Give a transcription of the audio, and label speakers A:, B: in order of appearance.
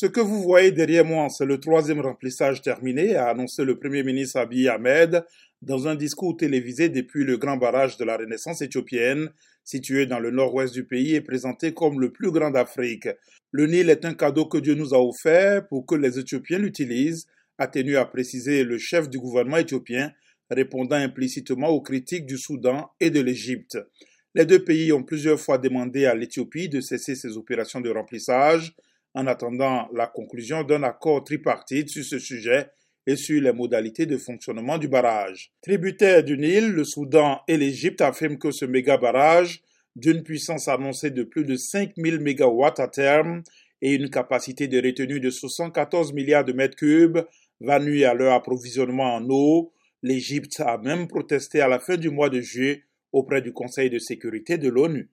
A: Ce que vous voyez derrière moi, c'est le troisième remplissage terminé, a annoncé le Premier ministre Abiy Ahmed dans un discours télévisé depuis le grand barrage de la Renaissance éthiopienne, situé dans le nord-ouest du pays et présenté comme le plus grand d'Afrique. Le Nil est un cadeau que Dieu nous a offert pour que les Éthiopiens l'utilisent, a tenu à préciser le chef du gouvernement éthiopien, répondant implicitement aux critiques du Soudan et de l'Égypte. Les deux pays ont plusieurs fois demandé à l'Éthiopie de cesser ses opérations de remplissage, en attendant la conclusion d'un accord tripartite sur ce sujet et sur les modalités de fonctionnement du barrage. Tributaires du Nil, le Soudan et l'Égypte affirment que ce méga barrage, d'une puissance annoncée de plus de 5000 MW à terme et une capacité de retenue de 74 milliards de mètres cubes, va nuire à leur approvisionnement en eau. L'Égypte a même protesté à la fin du mois de juillet auprès du Conseil de sécurité de l'ONU.